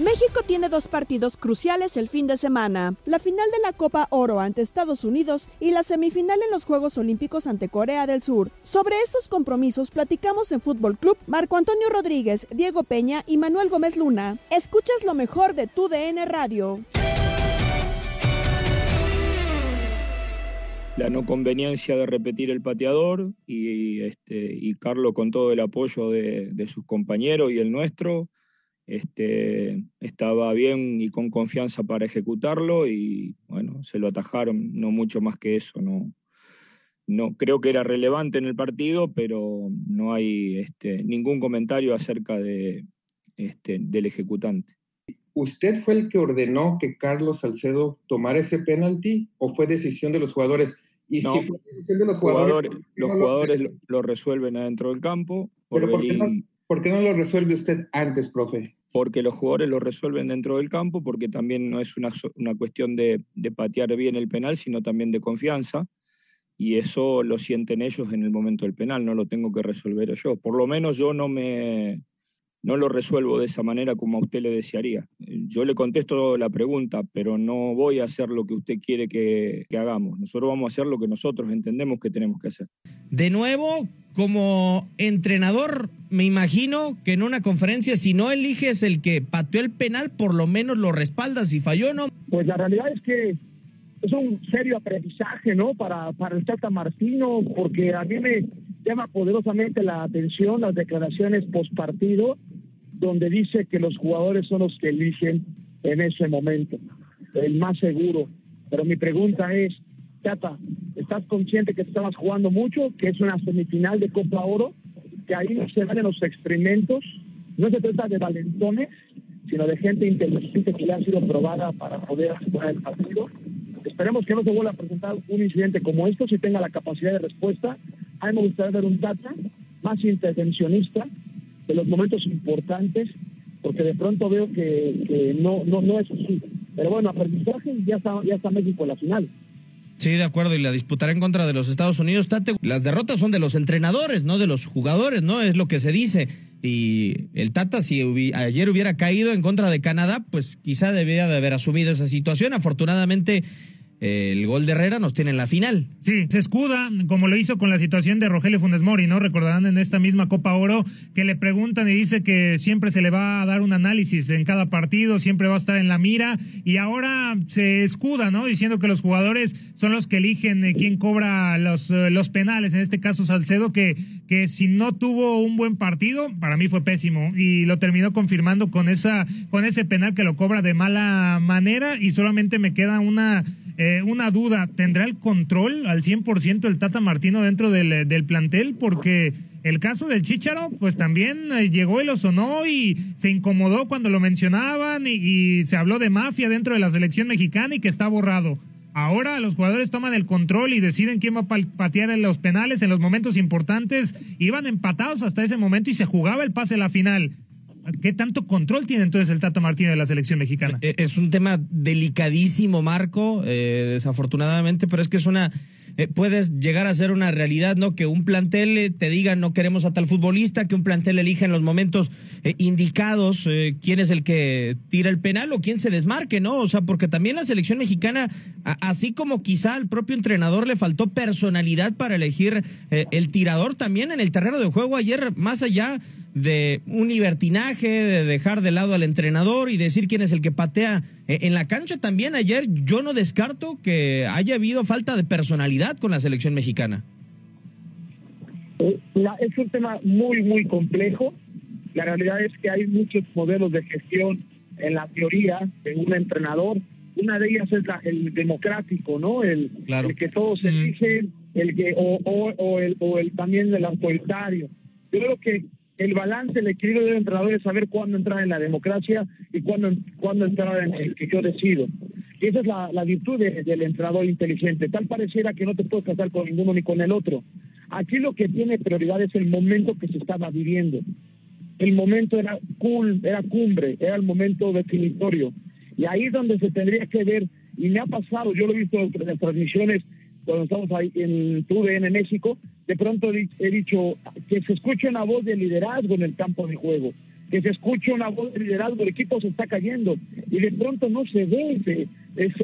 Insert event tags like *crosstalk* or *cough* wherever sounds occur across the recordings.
México tiene dos partidos cruciales el fin de semana, la final de la Copa Oro ante Estados Unidos y la semifinal en los Juegos Olímpicos ante Corea del Sur. Sobre estos compromisos platicamos en Fútbol Club Marco Antonio Rodríguez, Diego Peña y Manuel Gómez Luna. Escuchas lo mejor de tu DN Radio. La no conveniencia de repetir el pateador y, este, y Carlos con todo el apoyo de, de sus compañeros y el nuestro, este, estaba bien y con confianza para ejecutarlo y bueno, se lo atajaron, no mucho más que eso, no, no creo que era relevante en el partido, pero no hay este, ningún comentario acerca de, este, del ejecutante. ¿Usted fue el que ordenó que Carlos Salcedo tomara ese penalti o fue decisión de los jugadores? Y No, si fue decisión de los jugadores, jugadores, los ¿por qué no lo- jugadores lo, lo resuelven adentro del campo. pero ¿por qué, no, por qué no lo resuelve usted antes, profe? porque los jugadores lo resuelven dentro del campo, porque también no es una, una cuestión de, de patear bien el penal, sino también de confianza. Y eso lo sienten ellos en el momento del penal, no lo tengo que resolver yo. Por lo menos yo no me no lo resuelvo de esa manera como a usted le desearía. Yo le contesto la pregunta, pero no voy a hacer lo que usted quiere que, que hagamos. Nosotros vamos a hacer lo que nosotros entendemos que tenemos que hacer. De nuevo, como entrenador, me imagino que en una conferencia, si no eliges el que pateó el penal, por lo menos lo respaldas. Si falló, no. Pues la realidad es que es un serio aprendizaje, ¿no? Para, para el Tata Martino, porque a mí me llama poderosamente la atención las declaraciones post partido, donde dice que los jugadores son los que eligen en ese momento, el más seguro. Pero mi pregunta es, Tata, ¿estás consciente que estabas jugando mucho, que es una semifinal de Copa Oro, que ahí no se valen los experimentos? No se trata de valentones, sino de gente inteligente que ya ha sido probada para poder jugar el partido. Esperemos que no se vuelva a presentar un incidente como esto, si tenga la capacidad de respuesta. A mí me gustaría ver un Tata más intervencionista de los momentos importantes, porque de pronto veo que, que no, no, no es así. Pero bueno, aprendizaje ya está, ya está México en la final. Sí, de acuerdo, y la disputará en contra de los Estados Unidos. Tate, las derrotas son de los entrenadores, no de los jugadores, ¿no? Es lo que se dice. Y el Tata, si ayer hubiera caído en contra de Canadá, pues quizá debía de haber asumido esa situación. Afortunadamente, el gol de Herrera nos tiene en la final. Sí, se escuda, como lo hizo con la situación de Rogelio Funes Mori, ¿no? Recordarán en esta misma Copa Oro que le preguntan y dice que siempre se le va a dar un análisis en cada partido, siempre va a estar en la mira y ahora se escuda, ¿no? Diciendo que los jugadores son los que eligen eh, quién cobra los, eh, los penales, en este caso Salcedo, que, que si no tuvo un buen partido, para mí fue pésimo y lo terminó confirmando con, esa, con ese penal que lo cobra de mala manera y solamente me queda una eh, una duda, ¿tendrá el control al 100% el Tata Martino dentro del, del plantel? Porque el caso del Chicharo, pues también eh, llegó y lo sonó y se incomodó cuando lo mencionaban y, y, se habló de mafia dentro de la selección mexicana y que está borrado. Ahora los jugadores toman el control y deciden quién va a patear en los penales en los momentos importantes. Iban empatados hasta ese momento y se jugaba el pase a la final. ¿Qué tanto control tiene entonces el Tata Martínez de la selección mexicana? Eh, Es un tema delicadísimo, Marco, eh, desafortunadamente, pero es que es una eh, puedes llegar a ser una realidad, ¿no? Que un plantel eh, te diga no queremos a tal futbolista, que un plantel elija en los momentos eh, indicados eh, quién es el que tira el penal o quién se desmarque, ¿no? O sea, porque también la selección mexicana, así como quizá al propio entrenador le faltó personalidad para elegir el tirador, también en el terreno de juego ayer, más allá de un libertinaje, de dejar de lado al entrenador y decir quién es el que patea en la cancha. También ayer yo no descarto que haya habido falta de personalidad con la selección mexicana. Eh, la- es un tema muy, muy complejo. La realidad es que hay muchos modelos de gestión en la teoría de un entrenador. Una de ellas es la- el democrático, ¿no? El, el que todos eligen, el que, o, o, o el, o el también el autoritario. Yo creo que el balance, el equilibrio del entrenador es saber cuándo entrar en la democracia y cuándo, cuándo entrar en el que yo decido. Y esa es la, la virtud de- del entrenador inteligente. Tal pareciera que no te puedes casar con ninguno ni con el otro. Aquí lo que tiene prioridad es el momento que se estaba viviendo. El momento era cool, era cumbre, era el momento definitorio. Y ahí es donde se tendría que ver, y me ha pasado, yo lo he visto en las transmisiones cuando estamos ahí en TUDN México, de pronto he dicho que se escuche una voz de liderazgo en el campo de juego, que se escuche una voz de liderazgo, el equipo se está cayendo, y de pronto no se ve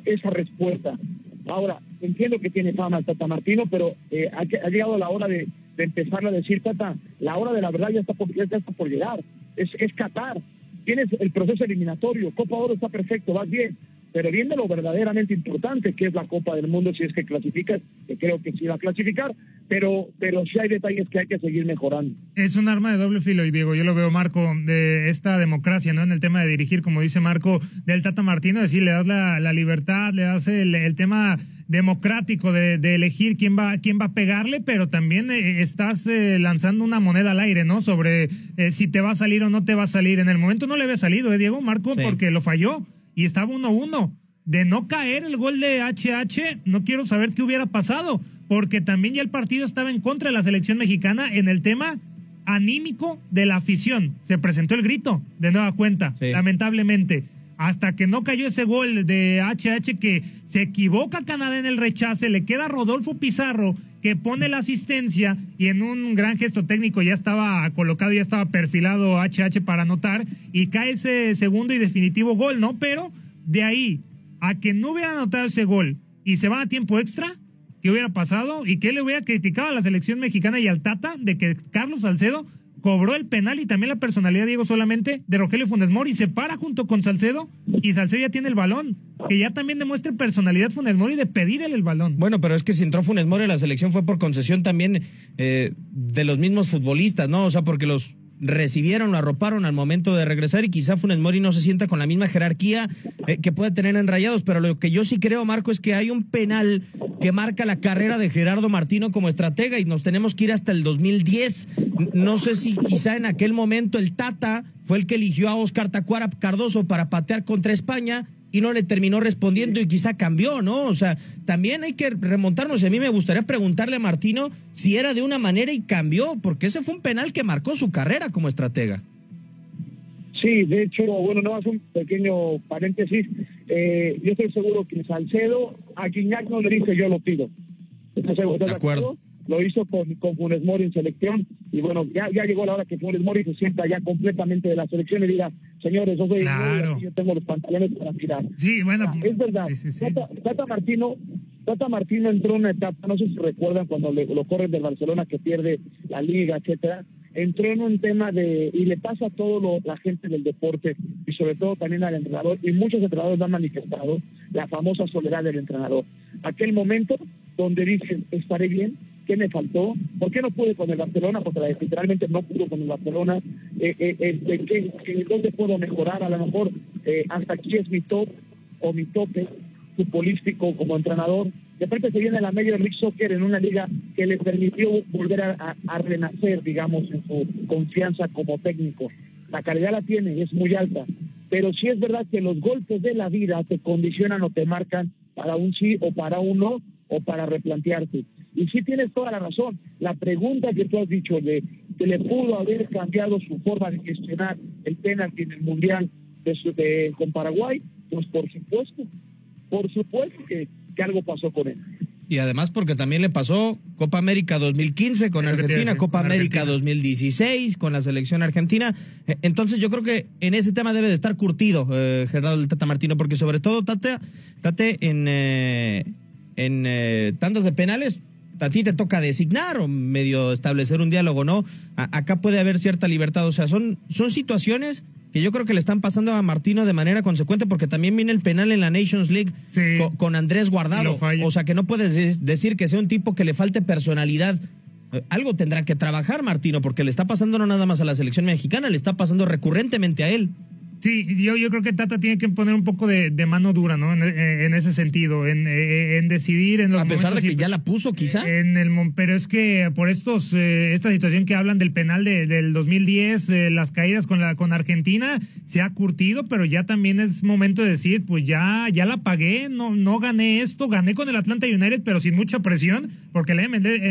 esa respuesta. Ahora, entiendo que tiene fama el Tata Martino, pero eh, ha, ha llegado la hora de, de empezar a decir, Tata, la hora de la verdad ya está por, ya está por llegar. Es Qatar. Tienes el proceso eliminatorio. Copa Oro está perfecto, vas bien. Pero viene lo verdaderamente importante, que es la Copa del Mundo, si es que clasificas, que creo que sí va a clasificar, pero, pero sí hay detalles que hay que seguir mejorando. Es un arma de doble filo, y Diego, yo lo veo, Marco, de esta democracia, ¿no? En el tema de dirigir, como dice Marco, del Tata Martino, decir, le das la, la libertad, le das el, el tema democrático de, de elegir quién va, quién va a pegarle, pero también eh, estás eh, lanzando una moneda al aire, ¿no? Sobre eh, si te va a salir o no te va a salir. En el momento no le había salido, ¿eh, Diego? Marco, Sí. porque lo falló y estaba 1-1. De no caer el gol de HH, no quiero saber qué hubiera pasado, porque también ya el partido estaba en contra de la selección mexicana en el tema anímico de la afición. Se presentó el grito de nueva cuenta, lamentablemente. Hasta que no cayó ese gol de HH que se equivoca Canadá en el rechace, le queda Rodolfo Pizarro que pone la asistencia y en un gran gesto técnico ya estaba colocado, ya estaba perfilado HH para anotar y cae ese segundo y definitivo gol, ¿no? Pero de ahí a que no hubiera anotado ese gol y se van a tiempo extra, ¿qué hubiera pasado? ¿Y qué le hubiera criticado a la selección mexicana y al Tata de que Carlos Salcedo cobró el penal y también la personalidad, Diego, solamente de Rogelio Funes Mori, se para junto con Salcedo y Salcedo ya tiene el balón. Que ya también demuestre personalidad Funes Mori de pedirle el balón. Bueno, pero es que si entró Funes Mori la selección fue por concesión también eh, de los mismos futbolistas, ¿no? O sea, porque los recibieron, lo arroparon al momento de regresar y quizá Funes Mori no se sienta con la misma jerarquía eh, que puede tener en Rayados, pero lo que yo sí creo, Marco, es que hay un penal que marca la carrera de Gerardo Martino como estratega y nos tenemos que ir hasta el 2010. N- No sé si quizá en aquel momento el Tata fue el que eligió a Oscar Tacuara Cardoso para patear contra España y no le terminó respondiendo y quizá cambió, ¿no? O sea, también hay que remontarnos. Y a mí me gustaría preguntarle a Martino si era de una manera y cambió, porque ese fue un penal que marcó su carrera como estratega. Sí, de hecho, bueno, no hace un pequeño paréntesis. Eh, yo estoy seguro que Salcedo a Guiñac no le dice yo lo pido. ¿Estás de acuerdo? Lo hizo con, con Funes Mori en selección y bueno, ya, ya llegó la hora que Funes Mori se sienta ya completamente de la selección y diga, señores, soy Claro. yo tengo los pantalones para tirar. Sí, bueno. Ah, es verdad. Tata, Tata Martino, Tata Martino entró en una etapa, no sé si recuerdan cuando le- lo corren del Barcelona que pierde la liga, etcétera. Entró en un tema de, y le pasa a todo lo- la gente del deporte, y sobre todo también al entrenador, y muchos entrenadores lo han manifestado, la famosa soledad del entrenador. Aquel momento donde dicen, estaré bien, ¿qué me faltó? ¿Por qué no pude con el Barcelona? Porque literalmente no pudo con el Barcelona. Eh, eh, ¿de qué- qué- ¿Dónde puedo mejorar? A lo mejor eh, hasta aquí es mi top o mi tope. futbolístico como entrenador. De repente se viene a la Major League Soccer en una liga que le permitió volver a, a renacer, digamos, en su confianza como técnico. La calidad la tiene, es muy alta. Pero sí es verdad que los golpes de la vida te condicionan o te marcan para un sí o para un no o para replantearte. Y sí tienes toda la razón. La pregunta que tú has dicho de que le pudo haber cambiado su forma de gestionar el penalti en el Mundial de, con Paraguay, pues por supuesto, por supuesto que, que algo pasó con él. Y además porque también le pasó Copa América 2015 con Argentina, Copa América 2016 con la selección argentina. E, entonces yo creo que en ese tema debe de estar curtido eh, Gerardo del Tata Martino, porque sobre todo Tate, Tate en, eh, en eh, tandas de penales, a ti te toca designar o medio establecer un diálogo, ¿no? acá puede haber cierta libertad, o sea, son, son situaciones que yo creo que le están pasando a Martino de manera consecuente porque también viene el penal en la Nations League con, Andrés Guardado. O sea que no puedes decir que sea un tipo que le falte personalidad. Algo tendrá que trabajar Martino porque le está pasando no nada más a la selección mexicana, le está pasando recurrentemente a él. Sí, yo, yo creo que Tata tiene que poner un poco de, mano dura, ¿no? En, ese sentido, en, en, decidir en los A pesar de que ya la puso, quizá. En el, pero es que por estos eh, esta situación que hablan del penal de, del 2010, eh, las caídas con la con Argentina, se ha curtido, pero ya también es momento de decir, pues ya ya la pagué, no no gané esto, gané con el Atlanta United, pero sin mucha presión, porque en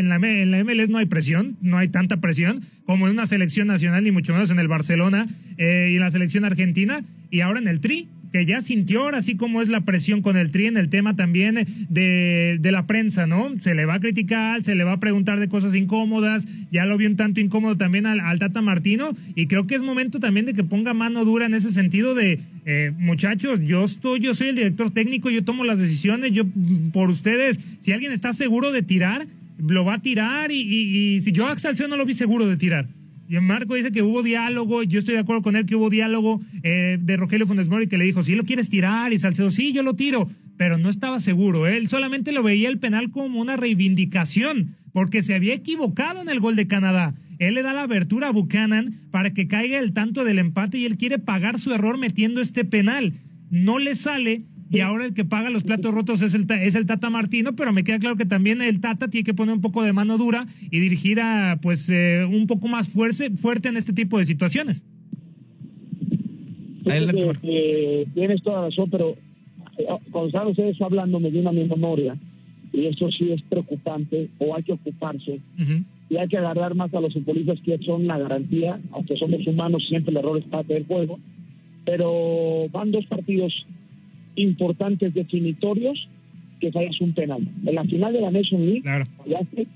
la, en la MLS no hay presión, no hay tanta presión como en una selección nacional, ni mucho menos en el Barcelona eh, y en la selección argentina, y ahora en el Tri, que ya sintió ahora sí como es la presión con el Tri en el tema también de, de, la prensa, ¿no? Se le va a criticar, se le va a preguntar de cosas incómodas, ya lo vi un tanto incómodo también al, Tata Martino, y creo que es momento también de que ponga mano dura en ese sentido de, eh, muchachos, yo estoy, yo soy el director técnico, yo tomo las decisiones, yo por ustedes, si alguien está seguro de tirar, lo va a tirar y, si yo a Salcedo no lo vi seguro de tirar. Y Marco dice que hubo diálogo, yo estoy de acuerdo con él que hubo diálogo eh, de Rogelio Funes Mori que le dijo, si lo quieres tirar y Salcedo, sí, yo lo tiro, pero no estaba seguro, él solamente lo veía el penal como una reivindicación, porque se había equivocado en el gol de Canadá. Él le da la abertura a Buchanan para que caiga el tanto del empate y él quiere pagar su error metiendo este penal. No le sale y ahora el que paga los platos rotos es el, es el Tata Martino, pero me queda claro que también el Tata tiene que poner un poco de mano dura y dirigir a, pues, eh, un poco más fuerte, fuerte en este tipo de situaciones. Eh, tienes toda razón, pero eh, cuando están ustedes hablando me viene a mi memoria y eso sí es preocupante o hay que ocuparse y hay que agarrar más a los futbolistas que son la garantía, aunque somos humanos siempre el error es parte del juego, pero van dos partidos importantes definitorios que fallas un penal. En la final de la Nation League fallaste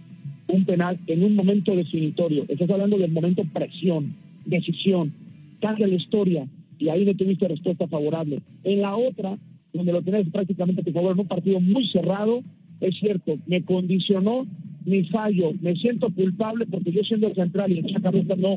un penal en un momento definitorio. Estás hablando del momento presión, decisión, cambia la historia y ahí no tuviste respuesta favorable. En la otra, donde lo tenés prácticamente a tu favor en un partido muy cerrado, es cierto, me condicionó mi fallo, me siento culpable porque yo siendo central y en esa cabeza no,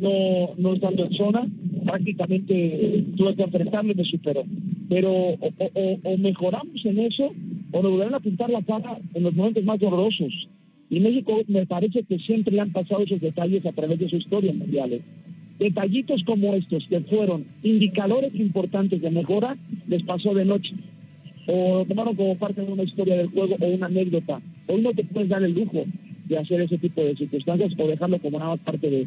no, no estando en zona, prácticamente tuve que enfrentarlo y me superó. Pero o, mejoramos en eso o nos volverán a pintar la cara en los momentos más dolorosos. Y México me parece que siempre han pasado esos detalles a través de su historia mundial. Detallitos como estos, que fueron indicadores importantes de mejora, les pasó de noche. O tomaron como parte de una historia del juego o una anécdota. Hoy no te puedes dar el lujo de hacer ese tipo de circunstancias o dejarlo como nada más parte de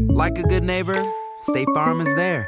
like a good neighbor, State Farm is there.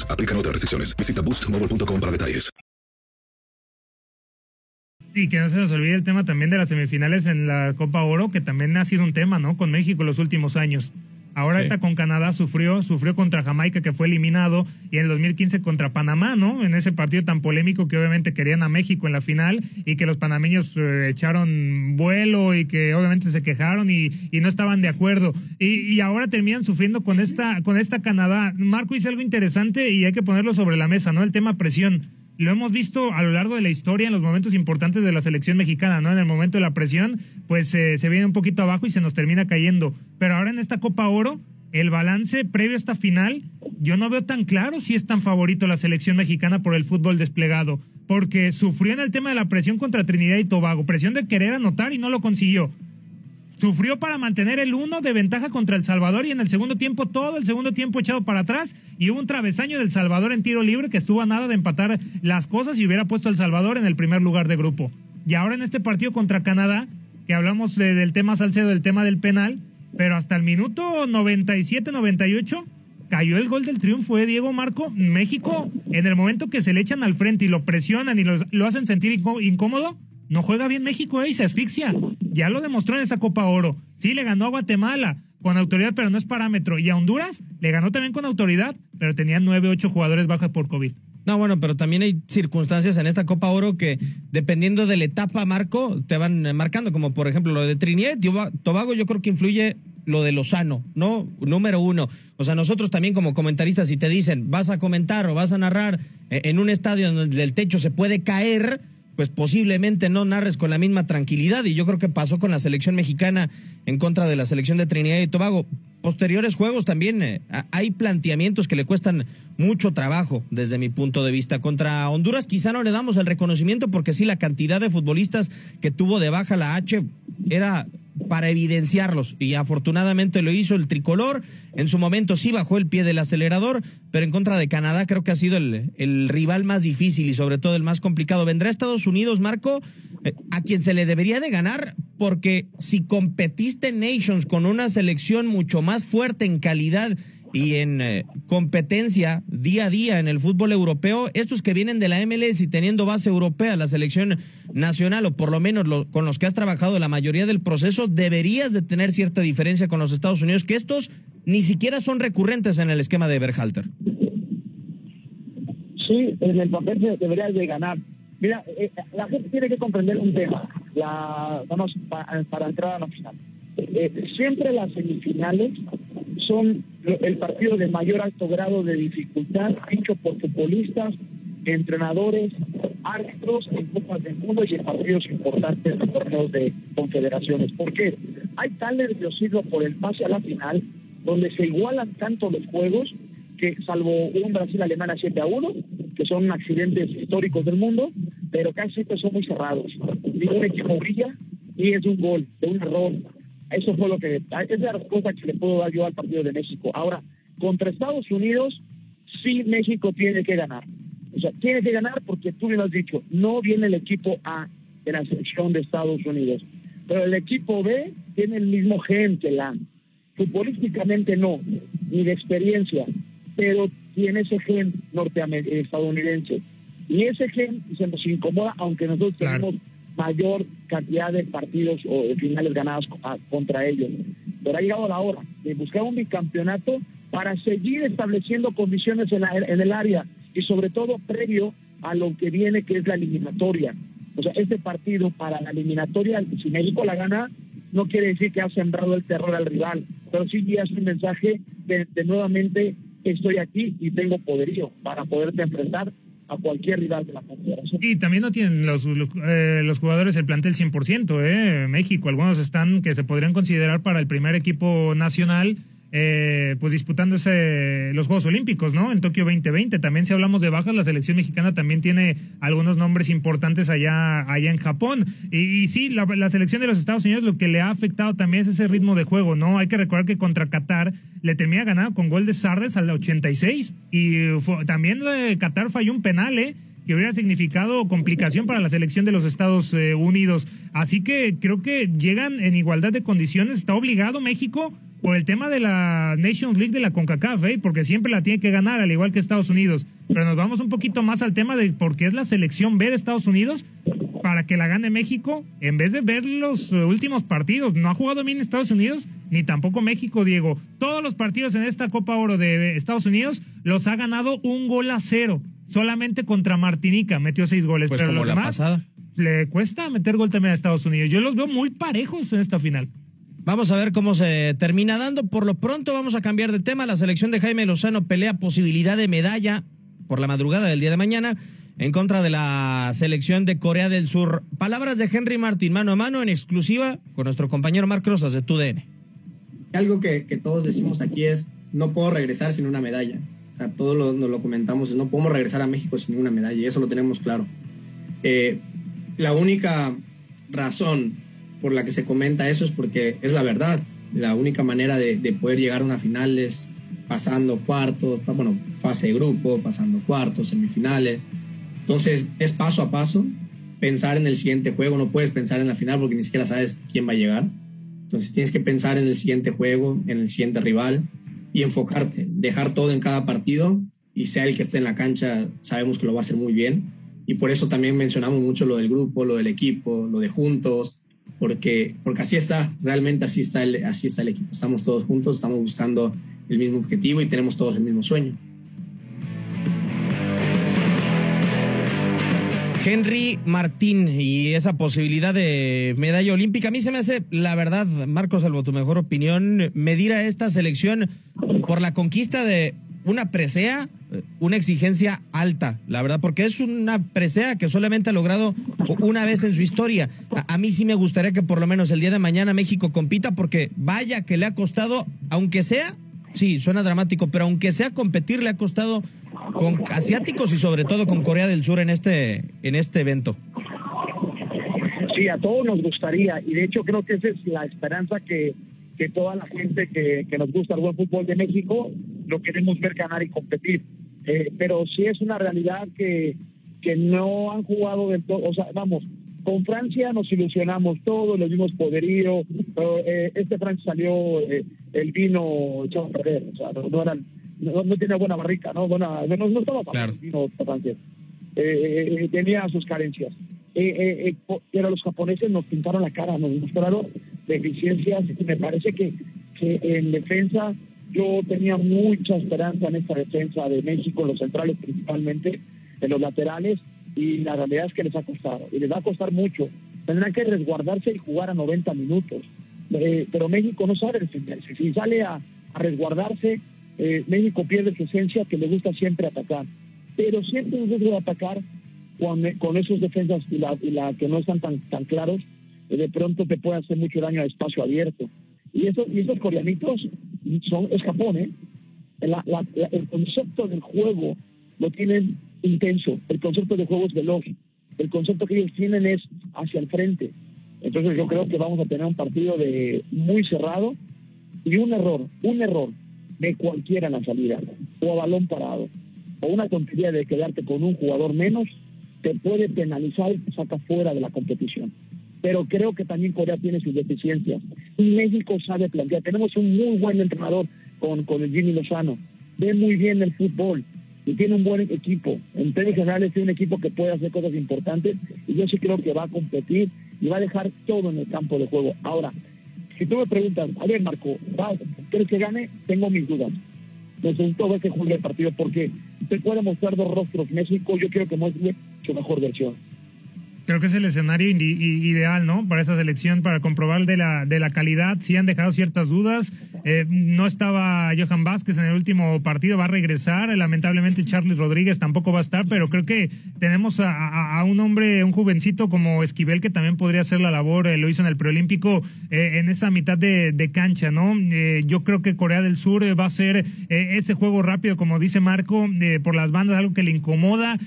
Aplican otras restricciones. Visita boostmobile.com para detalles. Y que no se nos olvide el tema también de las semifinales en la Copa Oro, que también ha sido un tema, ¿no? Con México en los últimos años. Ahora Sí. esta con Canadá sufrió, sufrió contra Jamaica que fue eliminado y en el 2015 contra Panamá, ¿no? En ese partido tan polémico que obviamente querían a México en la final y que los panameños eh, echaron vuelo y que obviamente se quejaron y, y no estaban de acuerdo. Y, y ahora terminan sufriendo con esta, con esta Canadá. Marco dice algo interesante y hay que ponerlo sobre la mesa, ¿no? El tema presión lo hemos visto a lo largo de la historia en los momentos importantes de la selección mexicana, ¿no? En el momento de la presión, pues eh, se viene un poquito abajo y se nos termina cayendo. Pero ahora en esta Copa Oro, el balance previo a esta final, yo no veo tan claro si es tan favorito la selección mexicana por el fútbol desplegado, porque sufrió en el tema de la presión contra Trinidad y Tobago, presión de querer anotar y no lo consiguió. Sufrió para mantener el uno de ventaja contra El Salvador y en el segundo tiempo, todo el segundo tiempo echado para atrás y hubo un travesaño del Salvador en tiro libre que estuvo a nada de empatar las cosas y hubiera puesto El Salvador en el primer lugar de grupo. Y ahora en este partido contra Canadá, que hablamos de- del tema Salcedo, del tema del penal, pero hasta el minuto 97-98 cayó el gol del triunfo de Diego Marco. México, en el momento que se le echan al frente y lo presionan y lo hacen sentir incó- incómodo, no juega bien México eh, y se asfixia. Ya lo demostró en esa Copa Oro. Sí, le ganó a Guatemala con autoridad, pero no es parámetro. Y a Honduras le ganó también con autoridad, pero tenía nueve, ocho jugadores bajas por COVID. No, bueno, pero también hay circunstancias en esta Copa Oro que, dependiendo de la etapa, Marco, te van eh, marcando, como por ejemplo lo de Trinidad Tobago, yo creo que influye lo de Lozano, ¿no? Número uno. O sea, nosotros también como comentaristas, si te dicen, vas a comentar o vas a narrar eh, en un estadio donde el techo se puede caer, pues posiblemente no narres con la misma tranquilidad. Y yo creo que pasó con la selección mexicana en contra de la selección de Trinidad y Tobago. Posteriores juegos también eh, hay planteamientos que le cuestan mucho trabajo desde mi punto de vista. Contra Honduras quizá no le damos el reconocimiento porque sí la cantidad de futbolistas que tuvo de baja la H era para evidenciarlos y afortunadamente lo hizo el tricolor. En su momento sí bajó el pie del acelerador, pero en contra de Canadá creo que ha sido el, rival más difícil y sobre todo el más complicado. Vendrá Estados Unidos, Marco, eh, a quien se le debería de ganar porque si competiste en Nations con una selección mucho más fuerte en calidad y en eh, competencia día a día en el fútbol europeo, estos que vienen de la MLS y teniendo base europea, la selección nacional o por lo menos lo- con los que has trabajado la mayoría del proceso, deberías de tener cierta diferencia con los Estados Unidos, que estos ni siquiera son recurrentes en el esquema de Berhalter. Sí, en el papel se debería de ganar. Mira, eh, la gente tiene que comprender un tema. La, vamos pa- para entrar a la final. Eh, siempre las semifinales son el partido de mayor alto grado de dificultad hecho por futbolistas, entrenadores, árbitros en Copas del Mundo y en partidos importantes de torneos de confederaciones. ¿Por qué? Hay tal nerviosismo por el pase a la final donde se igualan tanto los juegos que salvo un Brasil-Alemania 7 a 1, que son accidentes históricos del mundo, pero casi siempre son muy cerrados. Ningún equipo brilla y es un gol, de un error. Eso fue lo que, esa es la respuesta que le puedo dar yo al partido de México. Ahora, contra Estados Unidos, sí México tiene que ganar. O sea, tiene que ganar porque tú bien lo has dicho, no viene el equipo A de la selección de Estados Unidos, pero el equipo B tiene el mismo gen que la. Futbolísticamente no, ni de experiencia, pero tiene ese gen norteestadounidense. Y ese gen se nos incomoda, aunque nosotros tenemos mayor cantidad de partidos o de finales ganados co- a- contra ellos. Pero ha llegado la hora de buscar un bicampeonato para seguir estableciendo condiciones en, la- en el área y sobre todo previo a lo que viene que es la eliminatoria. O sea, este partido para la eliminatoria, si México la gana, no quiere decir que ha sembrado el terror al rival, pero sí ya es un mensaje de, de nuevamente estoy aquí y tengo poderío para poderte enfrentar a cualquier rival de la confederación. Y también no tienen los, eh, los jugadores el plantel 100%, ¿eh? México, algunos están que se podrían considerar para el primer equipo nacional eh, pues disputándose los Juegos Olímpicos, ¿no? En Tokio 2020. También si hablamos de bajas, la selección mexicana también tiene algunos nombres importantes allá, allá en Japón. Y, sí, la, selección de los Estados Unidos lo que le ha afectado también es ese ritmo de juego, ¿no? Hay que recordar que contra Qatar le termina ganando con gol de Sardes al 86 y también Qatar falló un penal, ¿eh? que hubiera significado complicación para la selección de los Estados eh, Unidos. Así que creo que llegan en igualdad de condiciones. Está obligado México por el tema de la Nations League de la CONCACAF, ¿eh? porque siempre la tiene que ganar, al igual que Estados Unidos. Pero nos vamos un poquito más al tema de por qué es la selección B de Estados Unidos para que la gane México, en vez de ver los eh, últimos partidos. No ha jugado bien Estados Unidos, ni tampoco México, Diego. Todos los partidos en esta Copa Oro de Estados Unidos los ha ganado un gol a cero. Solamente contra Martinica metió seis goles. Pues pero como la pasada. Le cuesta meter gol también a Estados Unidos. Yo los veo muy parejos en esta final. Vamos a ver cómo se termina dando. Por lo pronto vamos a cambiar de tema. La selección de Jaime Lozano pelea posibilidad de medalla por la madrugada del día de mañana en contra de la selección de Corea del Sur. Palabras de Henry Martin, mano a mano, en exclusiva con nuestro compañero Marc Rosas de TUDN. Algo que, todos decimos aquí es, no puedo regresar sin una medalla. Todos nos lo comentamos, no podemos regresar a México sin una medalla y eso lo tenemos claro. Eh, la única razón por la que se comenta eso es porque es la verdad. La única manera de, poder llegar a una final es pasando cuartos, bueno, fase de grupo, pasando cuartos, semifinales. Entonces es paso a paso pensar en el siguiente juego. No puedes pensar en la final porque ni siquiera sabes quién va a llegar. Entonces tienes que pensar en el siguiente juego, en el siguiente rival y enfocarte, dejar todo en cada partido y sea el que esté en la cancha, sabemos que lo va a hacer muy bien. Y por eso también mencionamos mucho lo del grupo, lo del equipo, lo de juntos, porque, porque así está, realmente así está, el, así está el equipo. Estamos todos juntos, estamos buscando el mismo objetivo y tenemos todos el mismo sueño. Henry Martín y esa posibilidad de medalla olímpica. A mí se me hace, la verdad, Marcos, salvo tu mejor opinión, medir a esta selección por la conquista de una presea una exigencia alta, la verdad, porque es una presea que solamente ha logrado una vez en su historia. A, mí sí me gustaría que por lo menos el día de mañana México compita, porque vaya que le ha costado, aunque sea, sí, suena dramático, pero aunque sea competir, le ha costado con asiáticos y sobre todo con Corea del Sur en este, en este evento. Sí, a todos nos gustaría, y de hecho creo que esa es la esperanza que, que toda la gente que, que nos gusta el buen fútbol de México lo queremos ver ganar y competir. Eh, pero sí es una realidad que, que no han jugado del todo, o sea, vamos, con Francia nos ilusionamos todos, le dimos poderío, pero, eh, este Francia salió eh, el vino echado a perder, o sea, no, era, no, tiene buena barrica, no, buena, no, no estaba para el vino francés, tenía sus carencias. pero los japoneses nos pintaron la cara, nos mostraron deficiencias y me parece que, que en defensa yo tenía mucha esperanza en esta defensa de México, los centrales principalmente, en los laterales, y la realidad es que les ha costado, y les va a costar mucho. Tendrán que resguardarse y jugar a 90 minutos. Eh, pero México no sabe defenderse. Si sale a, resguardarse, eh, México pierde su esencia que le gusta siempre atacar. Pero siempre nos gusta atacar con, con esos defensas y la, que no están tan, tan claros, eh, de pronto te puede hacer mucho daño a espacio abierto. Y, eso, y esos coreanitos son, es Japón, ¿eh? el concepto del juego lo tienen intenso, el concepto de juego es veloz, el concepto que ellos tienen es hacia el frente. Entonces yo creo que vamos a tener un partido de muy cerrado y un error, un error de cualquiera en la salida, o a balón parado, o una tontería de quedarte con un jugador menos, te puede penalizar y te saca fuera de la competición pero creo que también Corea tiene sus deficiencias. Y México sabe plantear. Tenemos un muy buen entrenador con, con el Jimmy Lozano. Ve muy bien el fútbol y tiene un buen equipo. En términos generales tiene un equipo que puede hacer cosas importantes y yo sí creo que va a competir y va a dejar todo en el campo de juego. Ahora, si tú me preguntas, a ver Marco, ¿crees que gane? Tengo mis dudas. Necesito ver que juegue el partido porque usted puede mostrar dos rostros. México yo quiero que muestre su mejor versión. Creo que es el escenario ideal, ¿no? Para esa selección, para comprobar de la, de la calidad. Sí han dejado ciertas dudas. Eh, no estaba Johan Vázquez en el último partido, va a regresar. Lamentablemente Charles Rodríguez tampoco va a estar, pero creo que tenemos a, un hombre, un jovencito como Esquivel que también podría hacer la labor, eh, lo hizo en el preolímpico, eh, en esa mitad de, de cancha, ¿no? yo creo que Corea del Sur va a ser ese juego rápido, como dice Marco, por las bandas, algo que le incomoda.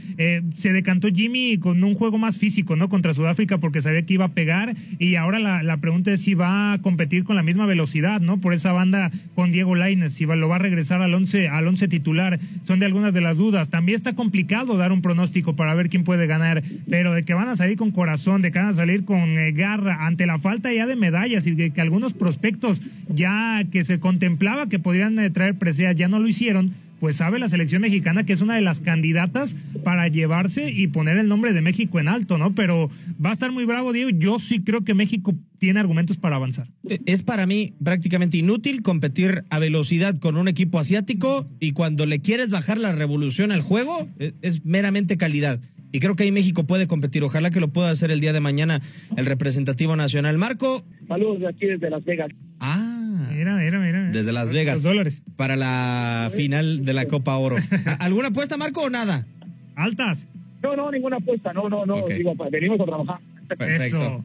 se decantó Jimmy con un juego más físico, ¿no? Contra Sudáfrica porque sabía que iba a pegar y ahora la, la pregunta es si va a competir con la misma velocidad, ¿no? Por esa banda con Diego Lainez, si lo va a regresar al once, al once titular, son de algunas de las dudas. También está complicado dar un pronóstico para ver quién puede ganar, pero de que van a salir con corazón, de que van a salir con eh, garra ante la falta ya de medallas y de que algunos prospectos ya que se contemplaba que podrían eh, traer presea ya no lo hicieron, pues sabe la selección mexicana que es una de las candidatas para llevarse y poner el nombre de México en alto, ¿no? Pero va a estar muy bravo, Diego. Yo sí creo que México tiene argumentos para avanzar. E, es para mí prácticamente inútil competir a velocidad con un equipo asiático y cuando le quieres bajar la revolución al juego, e, es, meramente calidad. Y creo que ahí México puede competir. Ojalá que lo pueda hacer el día de mañana el representativo nacional. Marco. Saludos de aquí desde Las Vegas. Ah, Mira, mira, mira. Desde Las Vegas. dólares. Para la final de la Copa Oro. *laughs* ¿Alguna apuesta, Marco, o nada? Altas. No, no, ninguna apuesta. No, no, no. Digo, venimos a trabajar. Perfecto.